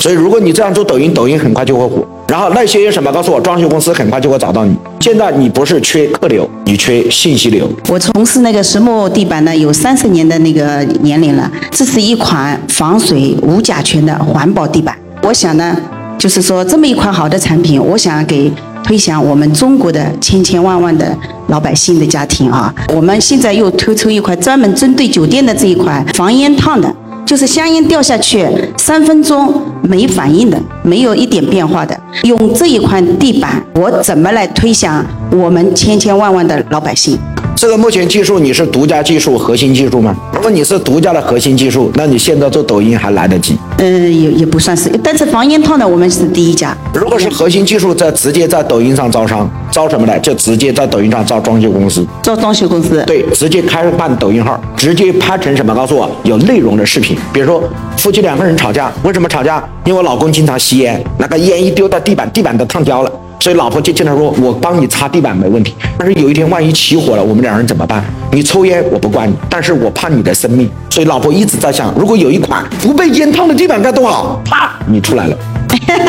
所以如果你这样做抖音，抖音很快就会火。然后那些什么告诉我，装修公司很快就会找到你。现在你不是缺客流，你缺信息流。我从事那个实木地板呢，有三十年的那个年龄了。这是一款防水无甲醛的环保地板。我想呢，就是说这么一款好的产品，我想给推向我们中国的千千万万的老百姓的家庭啊。我们现在又推出一款专门针对酒店的这一款防烟烫的。就是香烟掉下去三分钟没反应的，没有一点变化的。用这一块地板，我怎么来推向我们千千万万的老百姓？这个目前技术你是独家技术、核心技术吗？如果你是独家的核心技术，那你现在做抖音还来得及。嗯，也也不算是，但是防烟套呢，我们是第一家。如果是核心技术，在直接在抖音上招商，招什么呢？就直接在抖音上招装修公司。招装修公司？对，直接开办抖音号，直接拍成什么？告诉我有内容的视频。比如说夫妻两个人吵架，为什么吵架？因为我老公经常吸烟，那个烟一丢到地板，地板都烫焦了。所以老婆就经常说：“我帮你擦地板没问题，但是有一天万一起火了，我们两人怎么办？你抽烟我不怪你，但是我怕你的生命。所以老婆一直在想，如果有一款不被烟烫的地板该多好！啪，你出来了。”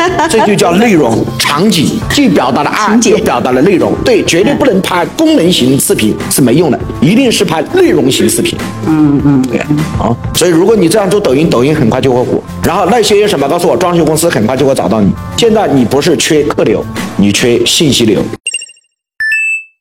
这就叫内容场景，既表达了爱，又表达了内容。对，绝对不能拍功能型视频是没用的，一定是拍内容型视频。嗯嗯，对好。所以如果你这样做抖音，抖音很快就会火。然后那些什么告诉我，装修公司很快就会找到你。现在你不是缺客流，你缺信息流。